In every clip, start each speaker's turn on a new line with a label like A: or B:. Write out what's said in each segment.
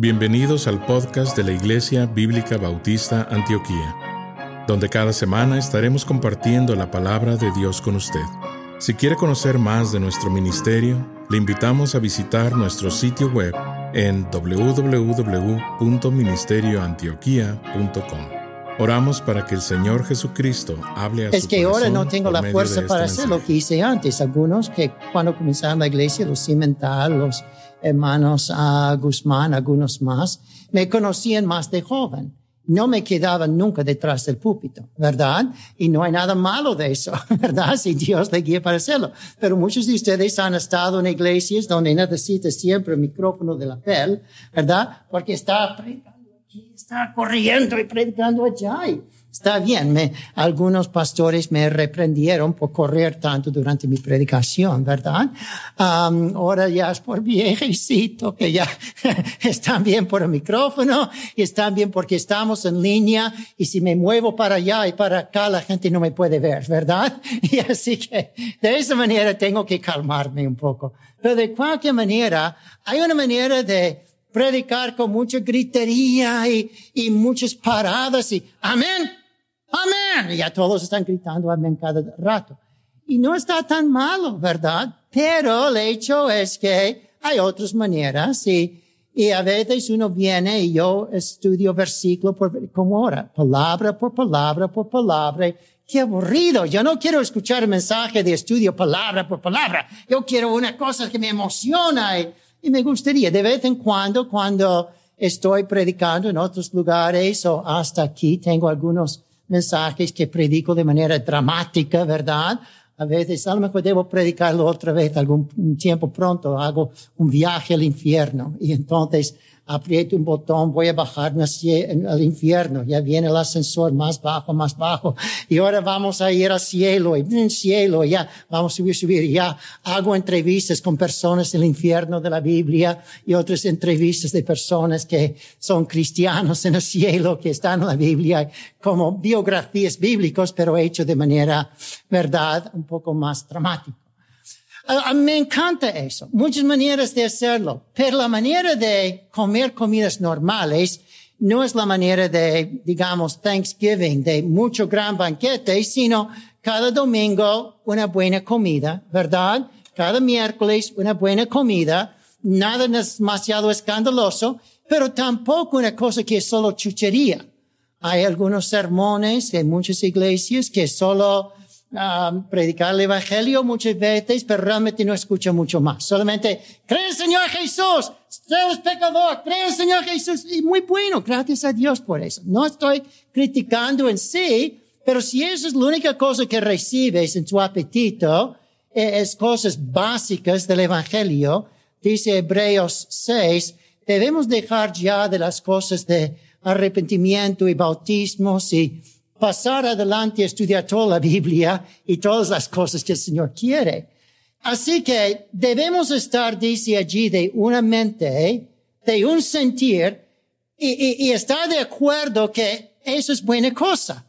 A: Bienvenidos al podcast de la Iglesia Bíblica Bautista Antioquía, donde cada semana estaremos compartiendo la palabra de Dios con usted. Si quiere conocer más de nuestro ministerio, le invitamos a visitar nuestro sitio web en www.ministerioantioquia.com. Oramos para que el Señor Jesucristo hable a
B: Es
A: su
B: que ahora no tengo la fuerza
A: de
B: para
A: este
B: hacer lo que hice antes. Algunos que cuando comenzaron la iglesia, los cimental, los hermanos ah, Guzmán, algunos más, me conocían más de joven. No me quedaban nunca detrás del púlpito, ¿verdad? Y no hay nada malo de eso, ¿verdad? Si Dios le guía para hacerlo. Pero muchos de ustedes han estado en iglesias donde necesitas siempre el micrófono de la piel, ¿verdad? Porque está predicando aquí, está corriendo y predicando allá. Está bien, me, algunos pastores me reprendieron por correr tanto durante mi predicación, ¿verdad? Am, ahora ya es por viejecito, que ya están bien por el micrófono y están bien porque estamos en línea y si me muevo para allá y para acá la gente no me puede ver, ¿verdad? Y así que de esa manera tengo que calmarme un poco. Pero de cualquier manera, hay una manera de predicar con mucha gritería y, y muchas paradas y amén, amén. Y ya todos están gritando amén cada rato. Y no está tan malo, ¿verdad? Pero el hecho es que hay otras maneras y, y a veces uno viene y yo estudio versículo por, como ahora, palabra por palabra por palabra. Qué aburrido. Yo no quiero escuchar mensaje de estudio palabra por palabra. Yo quiero una cosa que me emociona y, y me gustaría de vez en cuando, cuando estoy predicando en otros lugares o hasta aquí, tengo algunos mensajes que predico de manera dramática, ¿verdad? A veces, a lo mejor debo predicarlo otra vez algún tiempo pronto, hago un viaje al infierno y entonces aprieto un botón, voy a bajarme al infierno, ya viene el ascensor más bajo, más bajo, y ahora vamos a ir al cielo, y en cielo, ya vamos a subir, subir, ya hago entrevistas con personas del infierno de la Biblia y otras entrevistas de personas que son cristianos en el cielo, que están en la Biblia, como biografías bíblicas, pero hecho de manera, verdad, un poco más dramática. Me encanta eso. Muchas maneras de hacerlo. Pero la manera de comer comidas normales no es la manera de, digamos, Thanksgiving, de mucho gran banquete, sino cada domingo una buena comida, ¿verdad? Cada miércoles una buena comida. Nada demasiado escandaloso, pero tampoco una cosa que es solo chuchería. Hay algunos sermones en muchas iglesias que solo Um, predicar el evangelio muchas veces, pero realmente no escucha mucho más. Solamente, cree en Señor Jesús, usted es pecador, cree en Señor Jesús. Y muy bueno, gracias a Dios por eso. No estoy criticando en sí, pero si eso es la única cosa que recibes en tu apetito, es cosas básicas del evangelio, dice Hebreos 6, debemos dejar ya de las cosas de arrepentimiento y bautismos y pasar adelante a estudiar toda la Biblia y todas las cosas que el Señor quiere. Así que debemos estar, dice allí, de una mente, de un sentir, y, y, y estar de acuerdo que eso es buena cosa,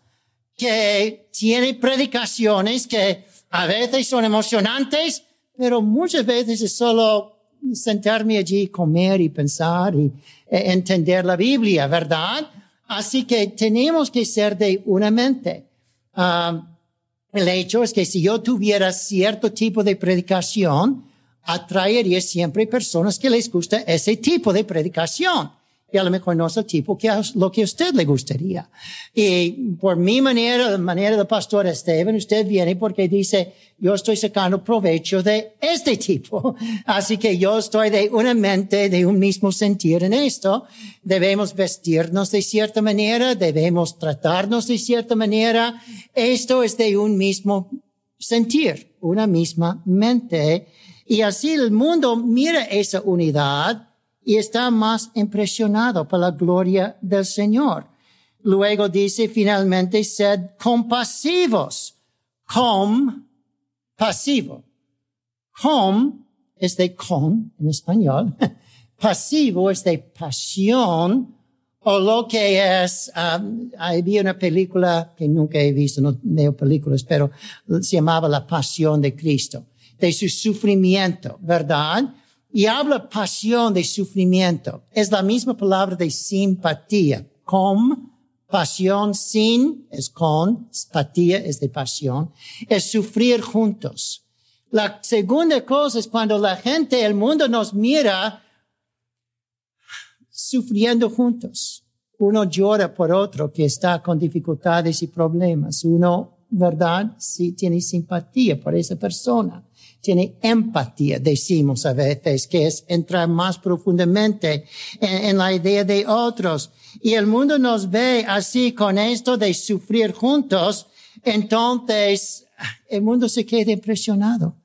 B: que tiene predicaciones que a veces son emocionantes, pero muchas veces es solo sentarme allí, comer y pensar y e entender la Biblia, ¿verdad? Así que tenemos que ser de una mente. El hecho es que si yo tuviera cierto tipo de predicación, atraería siempre personas que les gusta ese tipo de predicación. Y a lo mejor no es el tipo que lo que a usted le gustaría. Y por mi manera, manera del pastor Esteban, usted viene porque dice, yo estoy sacando provecho de este tipo. Así que yo estoy de una mente, de un mismo sentir en esto. Debemos vestirnos de cierta manera, debemos tratarnos de cierta manera. Esto es de un mismo sentir, una misma mente. Y así el mundo mira esa unidad y está más impresionado por la gloria del Señor. Luego dice finalmente, sed compasivos. Com, pasivo. Com es de con en español. Pasivo es de pasión o lo que es, um, había una película que nunca he visto, no veo películas, pero se llamaba La Pasión de Cristo, de su sufrimiento, ¿verdad? Y habla pasión de sufrimiento. Es la misma palabra de simpatía. Com, pasión, sin es con, simpatía es de pasión. Es sufrir juntos. La segunda cosa es cuando la gente, el mundo nos mira sufriendo juntos. Uno llora por otro que está con dificultades y problemas. Uno, ¿verdad? Sí tiene simpatía por esa persona tiene empatía, decimos a veces, que es entrar más profundamente en, la idea de otros. Y el mundo nos ve así con esto de sufrir juntos, entonces el mundo se queda impresionado.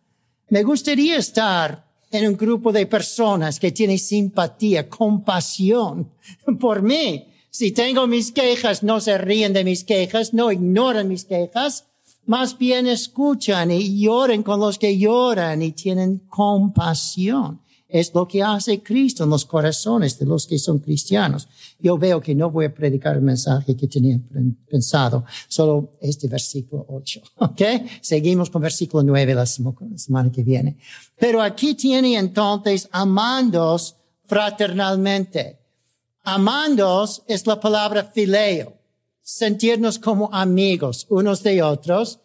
B: Me gustaría estar en un grupo de personas que tienen simpatía, compasión por mí. Si tengo mis quejas, no se ríen de mis quejas, no ignoran mis quejas, más bien escuchan y lloren con los que lloran y tienen compasión. Es lo que hace Cristo en los corazones de los que son cristianos. Yo veo que no voy a predicar el mensaje que tenía pensado, solo este versículo 8. ¿Ok? Seguimos con versículo 9 la semana que viene. Pero aquí tiene entonces amandos fraternalmente. Amandos es la palabra fileo sentirnos como amigos unos de otros.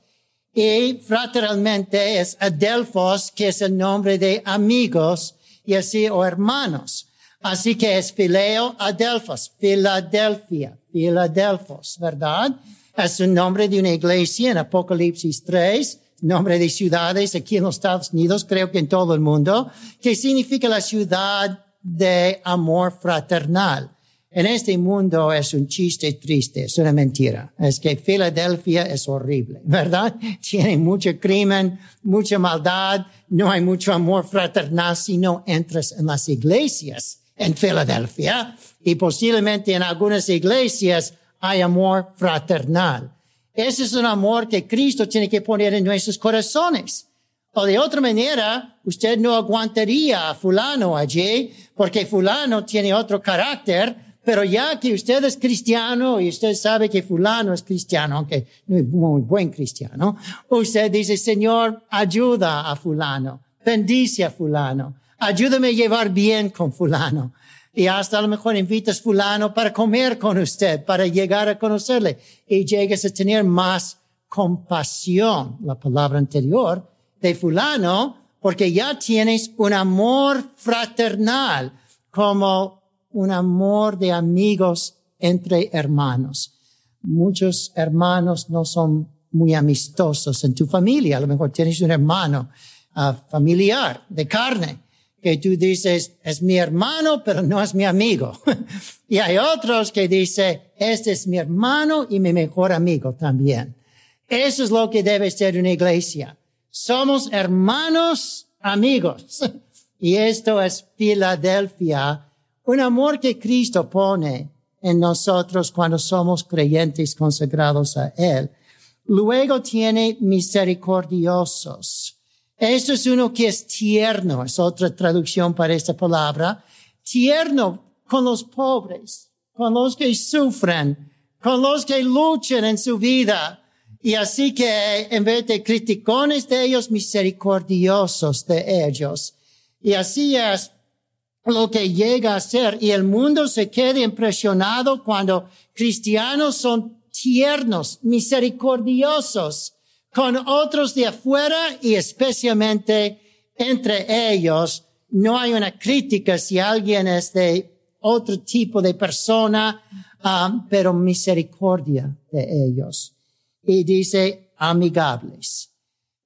B: Y fraternalmente es Adelphos, que es el nombre de amigos, y así, o hermanos. Así que es Fileo Adelphos, Filadelfia, Filadelfos, ¿verdad? Es un nombre de una iglesia en Apocalipsis 3, nombre de ciudades aquí en los Estados Unidos, creo que en todo el mundo, que significa la ciudad de amor fraternal en este mundo es un chiste triste, es una mentira. Es que Filadelfia es horrible, ¿verdad? Tiene mucho crimen, mucha maldad, no hay mucho amor fraternal si no entras en las iglesias en Filadelfia y posiblemente en algunas iglesias hay amor fraternal. Ese es un amor que Cristo tiene que poner en nuestros corazones. O de otra manera, usted no aguantaría a fulano allí porque fulano tiene otro carácter pero ya que usted es cristiano y usted sabe que fulano es cristiano, aunque no es muy buen cristiano, usted dice, Señor, ayuda a fulano, bendice a fulano, ayúdame a llevar bien con fulano. Y hasta a lo mejor invitas fulano para comer con usted, para llegar a conocerle. Y llegas a tener más compasión, la palabra anterior, de fulano, porque ya tienes un amor fraternal como un amor de amigos entre hermanos. Muchos hermanos no son muy amistosos en tu familia. A lo mejor tienes un hermano uh, familiar de carne que tú dices, es mi hermano, pero no es mi amigo. y hay otros que dicen, este es mi hermano y mi mejor amigo también. Eso es lo que debe ser una iglesia. Somos hermanos amigos. y esto es Filadelfia un amor que Cristo pone en nosotros cuando somos creyentes consagrados a Él. Luego tiene misericordiosos. Esto es uno que es tierno, es otra traducción para esta palabra. Tierno con los pobres, con los que sufren, con los que luchan en su vida. Y así que en vez de criticones de ellos, misericordiosos de ellos. Y así es lo que llega a ser y el mundo se queda impresionado cuando cristianos son tiernos, misericordiosos con otros de afuera y especialmente entre ellos. No hay una crítica si alguien es de otro tipo de persona, um, pero misericordia de ellos. Y dice amigables.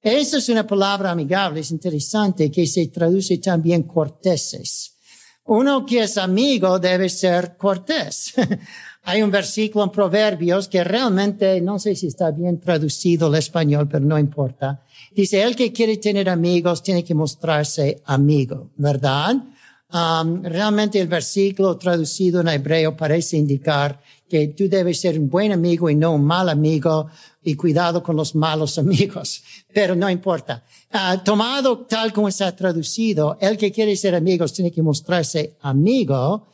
B: Esa es una palabra amigable, es interesante, que se traduce también corteses uno que es amigo debe ser cortés. Hay un versículo en Proverbios que realmente no sé si está bien traducido al español, pero no importa. Dice, el que quiere tener amigos tiene que mostrarse amigo, ¿verdad? Realmente el versículo traducido en hebreo parece indicar que tú debes ser un buen amigo y no un mal amigo y cuidado con los malos amigos, pero no importa. Uh, tomado tal como está traducido, el que quiere ser amigos tiene que mostrarse amigo,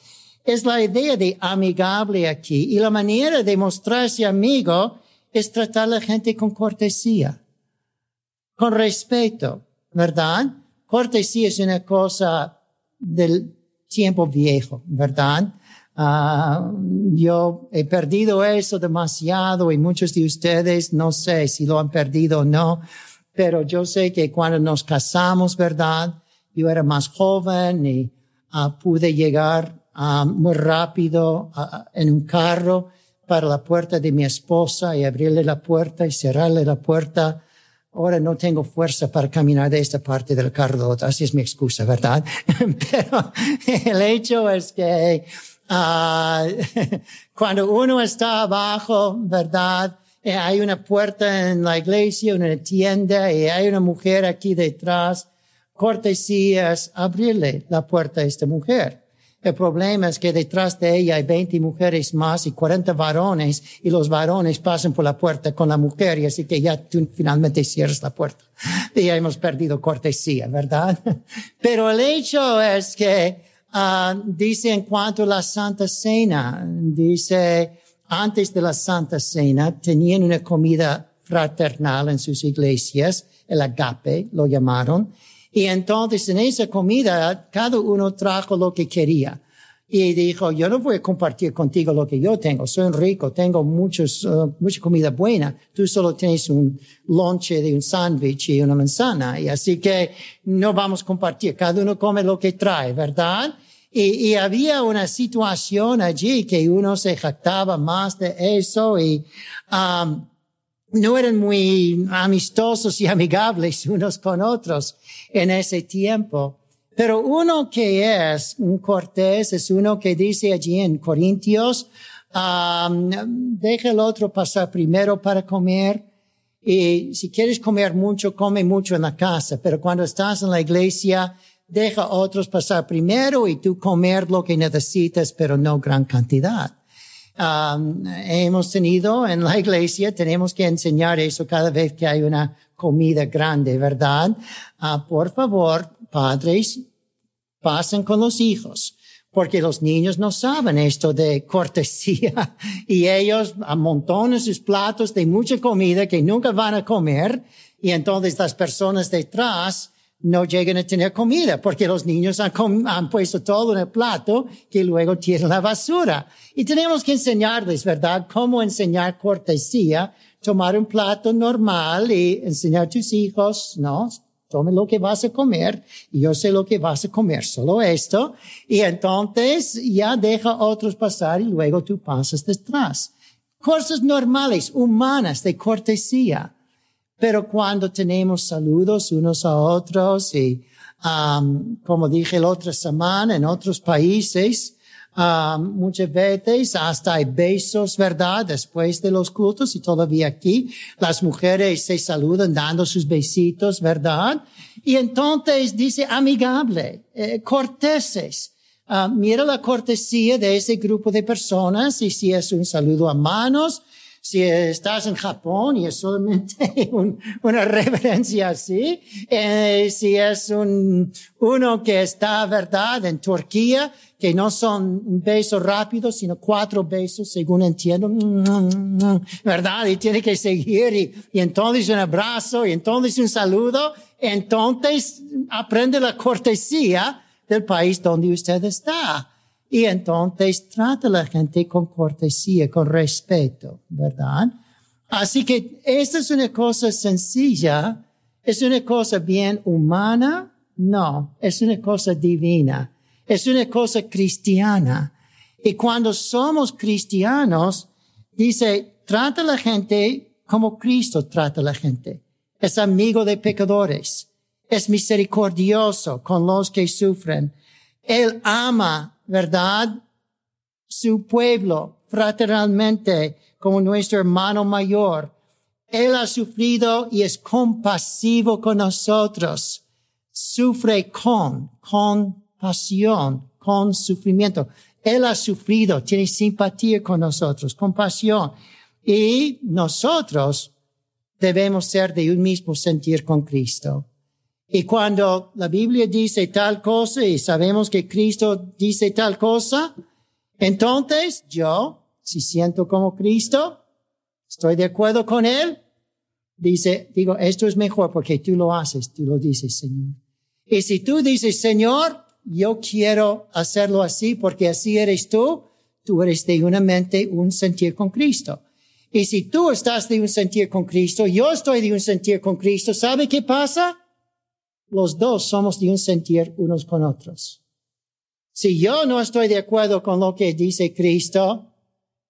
B: es la idea de amigable aquí y la manera de mostrarse amigo es tratar a la gente con cortesía, con respeto, ¿verdad? Cortesía es una cosa del tiempo viejo, ¿verdad? Ah, yo he perdido eso demasiado y muchos de ustedes no sé si lo han perdido o no, pero yo sé que cuando nos casamos, ¿verdad? Yo era más joven y uh, pude llegar uh, muy rápido uh, en un carro para la puerta de mi esposa y abrirle la puerta y cerrarle la puerta. Ahora no tengo fuerza para caminar de esta parte del carro. Así es mi excusa, ¿verdad? Pero el hecho es que cuando uno está abajo, ¿verdad? Eh, hay una puerta en la iglesia, una tienda y hay una mujer aquí detrás cortesías abrirle la puerta a esta mujer. El problema es que detrás de ella hay 20 mujeres más y 40 varones y los varones pasan por la puerta con la mujer y así que ya tú finalmente cierras la puerta. Y ya hemos perdido cortesía, ¿verdad? Pero el hecho es que uh, dice en cuanto a la Santa Cena, dice antes de la Santa Cena tenían una comida fraternal en sus iglesias, el agape lo llamaron, y entonces en esa comida cada uno trajo lo que quería. Y dijo, yo no voy a compartir contigo lo que yo tengo. Soy rico, tengo muchos, uh, mucha comida buena. Tú solo tienes un lonche de un sándwich y una manzana. Y así que no vamos a compartir. Cada uno come lo que trae, ¿verdad? Y, y, había una situación allí que uno se jactaba más de eso y um, no eran muy amistosos y amigables unos con otros en ese tiempo. Pero uno que es un cortés es uno que dice allí en Corintios, deja el otro pasar primero para comer. Y si quieres comer mucho, come mucho en la casa. Pero cuando estás en la iglesia, deja otros pasar primero y tú comer lo que necesitas, pero no gran cantidad. Hemos tenido en la iglesia, tenemos que enseñar eso cada vez que hay una comida grande, ¿verdad? Uh, por favor, padres, pasen con los hijos, porque los niños no saben esto de cortesía y ellos amontonan sus platos de mucha comida que nunca van a comer y entonces las personas detrás no llegan a tener comida porque los niños han, han, puesto todo en el plato que luego tiran la basura. Y tenemos que enseñarles, ¿verdad?, cómo enseñar cortesía, tomar un plato normal y enseñar a tus hijos, ¿no? Tome lo que vas a comer y yo sé lo que vas a comer, solo esto. Y entonces ya deja otros pasar y luego tú pasas detrás. Cosas normales, humanas, de cortesía. Pero cuando tenemos saludos unos a otros y, um, como dije la otra semana, en otros países, muchas veces hasta hay besos, ¿verdad? Después de los cultos y todavía aquí, las mujeres se saludan dando sus besitos, ¿verdad? Y entonces dice amigable, eh, corteses. Uh, mira la cortesía de ese grupo de personas y si es un saludo a manos, si estás en Japón y es solamente un, una reverencia así, eh, si es un, uno que está, verdad, en Turquía, que no son un beso rápido, sino cuatro besos, según entiendo, ¿verdad? Y tiene que seguir y, y entonces un abrazo y entonces un saludo, entonces aprende la cortesía del país donde usted está. Y entonces trata a la gente con cortesía, con respeto, ¿verdad? Así que esta es una cosa sencilla, es una cosa bien humana, no, es una cosa divina, es una cosa cristiana. Y cuando somos cristianos, dice, trata a la gente como Cristo trata a la gente. Es amigo de pecadores, es misericordioso con los que sufren. Él ama ¿verdad? Su pueblo fraternalmente como nuestro hermano mayor. Él ha sufrido y es compasivo con nosotros. Sufre con, con pasión, con sufrimiento. Él ha sufrido, tiene simpatía con nosotros, compasión. Y nosotros debemos ser de un mismo sentir con Cristo. Y cuando la Biblia dice tal cosa y sabemos que Cristo dice tal cosa, entonces yo, si siento como Cristo, estoy de acuerdo con Él, dice, digo, esto es mejor porque tú lo haces, tú lo dices, Señor. Y si tú dices, Señor, yo quiero hacerlo así porque así eres tú, tú eres de una mente, un sentir con Cristo. Y si tú estás de un sentir con Cristo, yo estoy de un sentir con Cristo, ¿sabe qué pasa? Los dos somos de un sentir unos con otros. Si yo no estoy de acuerdo con lo que dice Cristo,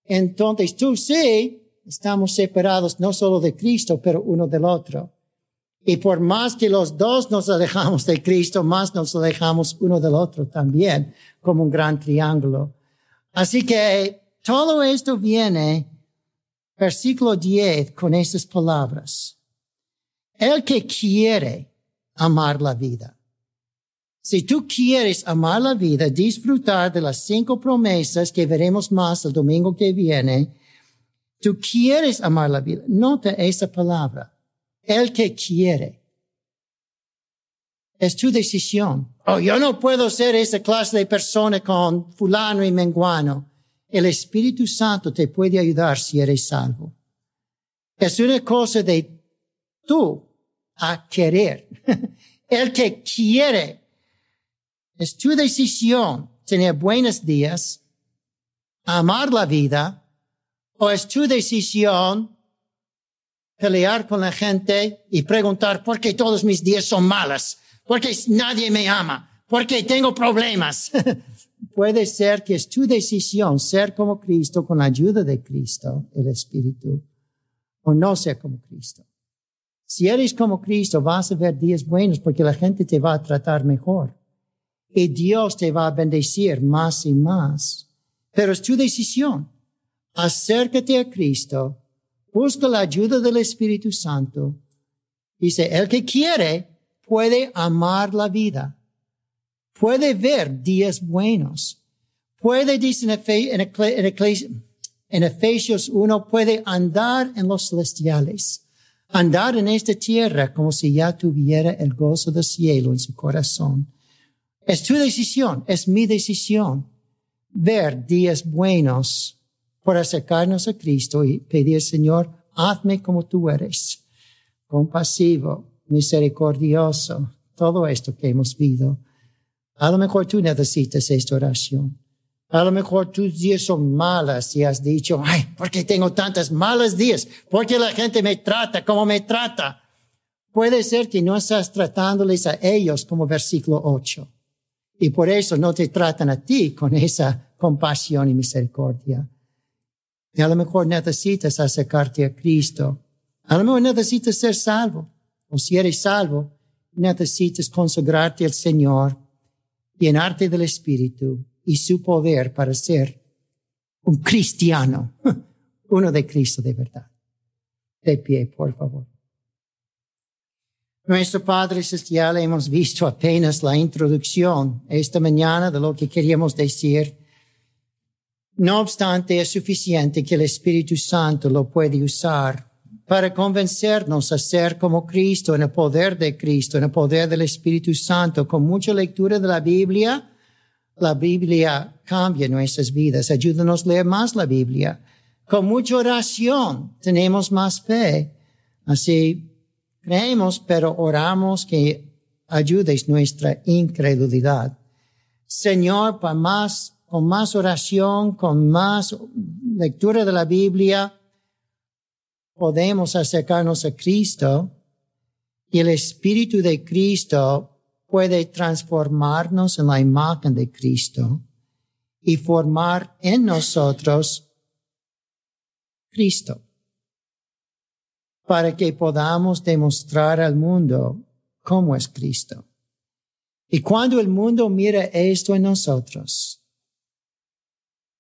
B: entonces tú sí, estamos separados no solo de Cristo, pero uno del otro. Y por más que los dos nos alejamos de Cristo, más nos alejamos uno del otro también, como un gran triángulo. Así que todo esto viene versículo 10 con estas palabras. El que quiere amar la vida. Si tú quieres amar la vida, disfrutar de las cinco promesas que veremos más el domingo que viene, tú quieres amar la vida. Nota esa palabra. El que quiere. Es tu decisión. Oh, yo no puedo ser esa clase de persona con fulano y menguano. El Espíritu Santo te puede ayudar si eres salvo. Es una cosa de tú a querer. El que quiere. Es tu decisión tener buenos días, amar la vida, o es tu decisión pelear con la gente y preguntar por qué todos mis días son malas, por qué nadie me ama, por qué tengo problemas. puede ser que es tu decisión ser como Cristo con la ayuda de Cristo, el Espíritu, o no ser como Cristo. Si eres como Cristo, vas a ver días buenos porque la gente te va a tratar mejor. Y Dios te va a bendecir más y más. Pero es tu decisión. Acércate a Cristo, busca la ayuda del Espíritu Santo. Dice, el que quiere puede amar la vida puede ver días buenos. Puede, dice en, Efesios 1, puede andar en los celestiales, andar en esta tierra como si ya tuviera el gozo del cielo en su corazón. Es tu decisión, es mi decisión, ver días buenos por acercarnos a Cristo y pedir, Señor, hazme como tú eres, compasivo, misericordioso, todo esto que hemos visto a lo mejor tú necesitas esta oración. A lo mejor tus días son malas y has dicho, ay, ¿por qué tengo tantos malos días? ¿Por qué la gente me trata como me trata? Puede ser que no estás tratándoles a ellos como versículo 8. Y por eso no te tratan a ti con esa compasión y misericordia. Y a lo mejor necesitas acercarte a Cristo. A lo mejor necesitas ser salvo. O si eres salvo, necesitas consagrarte al Señor llenarte del Espíritu y su poder para ser un cristiano, uno de Cristo de verdad. De pie, por favor. Nuestro Padre Celestial, hemos visto apenas la introducción esta mañana de lo que queríamos decir. No obstante, es suficiente que el Espíritu Santo lo puede usar para convencernos a ser como Cristo, en el poder de Cristo, en el poder del Espíritu Santo. Con mucha lectura de la Biblia, la Biblia cambia nuestras vidas. Ayúdanos a leer más la Biblia. Con mucha oración tenemos más fe. Así creemos, pero oramos que ayudes nuestra incredulidad. Señor, para más, con más oración, con más lectura de la Biblia, podemos acercarnos a Cristo y el Espíritu de Cristo puede transformarnos en la imagen de Cristo y formar en nosotros Cristo para que podamos demostrar al mundo cómo es Cristo. Y cuando el mundo mira esto en nosotros,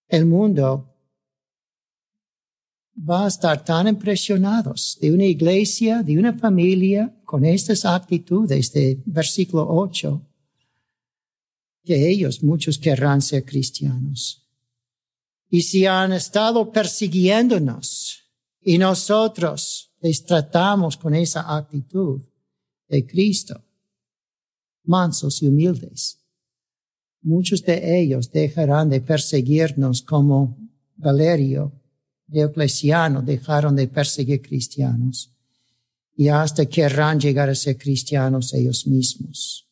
B: el mundo va a estar tan impresionados de una iglesia, de una familia con estas actitudes de versículo 8, que ellos muchos querrán ser cristianos. Y si han estado persiguiéndonos y nosotros les tratamos con esa actitud de Cristo, mansos y humildes, muchos de ellos dejarán de perseguirnos como Valerio Diocleciano dejaron de perseguir cristianos y hasta querrán llegar a ser cristianos ellos mismos.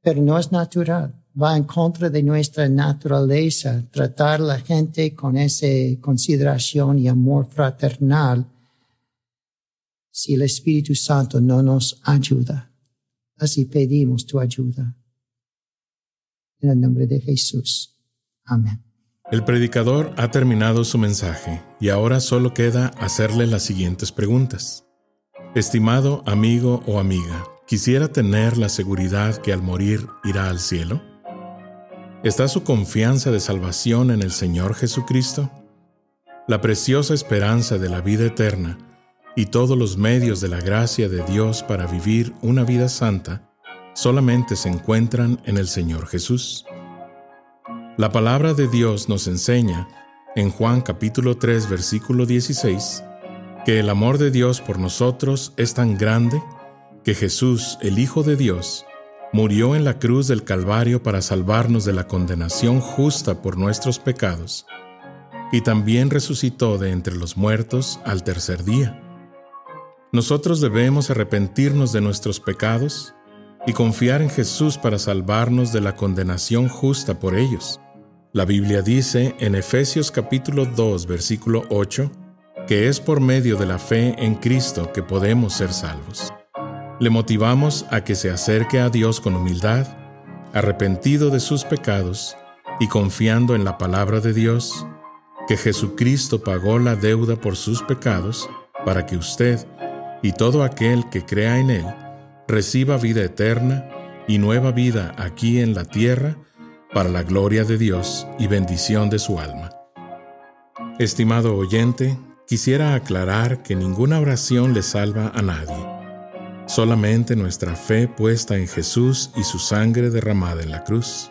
B: pero no es natural. Va en contra de nuestra naturaleza tratar a la gente con esa consideración y amor fraternal si el Espíritu Santo no nos ayuda. Así pedimos tu ayuda. En el nombre de Jesús. Amén.
A: El predicador ha terminado su mensaje y ahora solo queda hacerle las siguientes preguntas. Estimado amigo o amiga, ¿quisiera tener la seguridad que al morir irá al cielo? ¿Está su confianza de salvación en el Señor Jesucristo? La preciosa esperanza de la vida eterna y todos los medios de la gracia de Dios para vivir una vida santa solamente se encuentran en el Señor Jesús. La palabra de Dios nos enseña, en Juan capítulo 3 versículo 16, que el amor de Dios por nosotros es tan grande que Jesús, el Hijo de Dios, murió en la cruz del Calvario para salvarnos de la condenación justa por nuestros pecados, y también resucitó de entre los muertos al tercer día. Nosotros debemos arrepentirnos de nuestros pecados y confiar en Jesús para salvarnos de la condenación justa por ellos. La Biblia dice en Efesios capítulo 2 versículo 8 que es por medio de la fe en Cristo que podemos ser salvos. Le motivamos a que se acerque a Dios con humildad, arrepentido de sus pecados y confiando en la palabra de Dios, que Jesucristo pagó la deuda por sus pecados para que usted y todo aquel que crea en Él reciba vida eterna y nueva vida aquí en la tierra para la gloria de Dios y bendición de su alma. Estimado oyente, quisiera aclarar que ninguna oración le salva a nadie. Solamente nuestra fe puesta en Jesús y su sangre derramada en la cruz.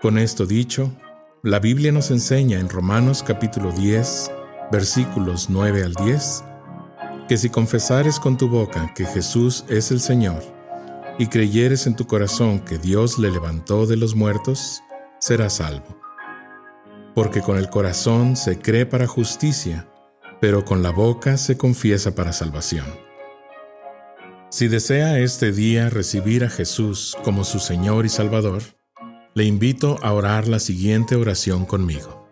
A: Con esto dicho, la Biblia nos enseña en Romanos capítulo 10, versículos 9 al 10, que si confesares con tu boca que Jesús es el Señor, y creyeres en tu corazón que Dios le levantó de los muertos, serás salvo. Porque con el corazón se cree para justicia, pero con la boca se confiesa para salvación. Si desea este día recibir a Jesús como su Señor y Salvador, le invito a orar la siguiente oración conmigo.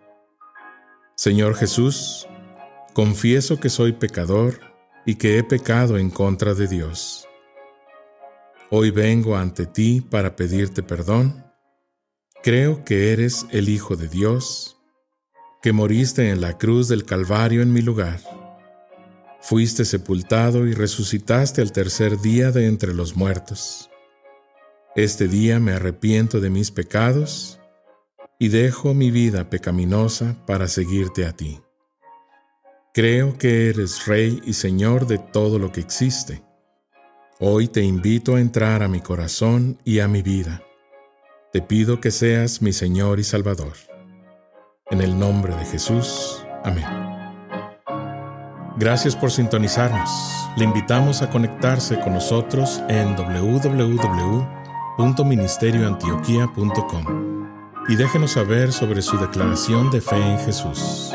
A: Señor Jesús, confieso que soy pecador y que he pecado en contra de Dios Hoy vengo ante ti para pedirte perdón. Creo que eres el Hijo de Dios, que moriste en la cruz del Calvario en mi lugar. Fuiste sepultado y resucitaste al tercer día de entre los muertos. Este día me arrepiento de mis pecados y dejo mi vida pecaminosa para seguirte a ti. Creo que eres Rey y Señor de todo lo que existe Hoy te invito a entrar a mi corazón y a mi vida. Te pido que seas mi Señor y Salvador. En el nombre de Jesús. Amén. Gracias por sintonizarnos. Le invitamos a conectarse con nosotros en www.ministerioantioquia.com y déjenos saber sobre su declaración de fe en Jesús.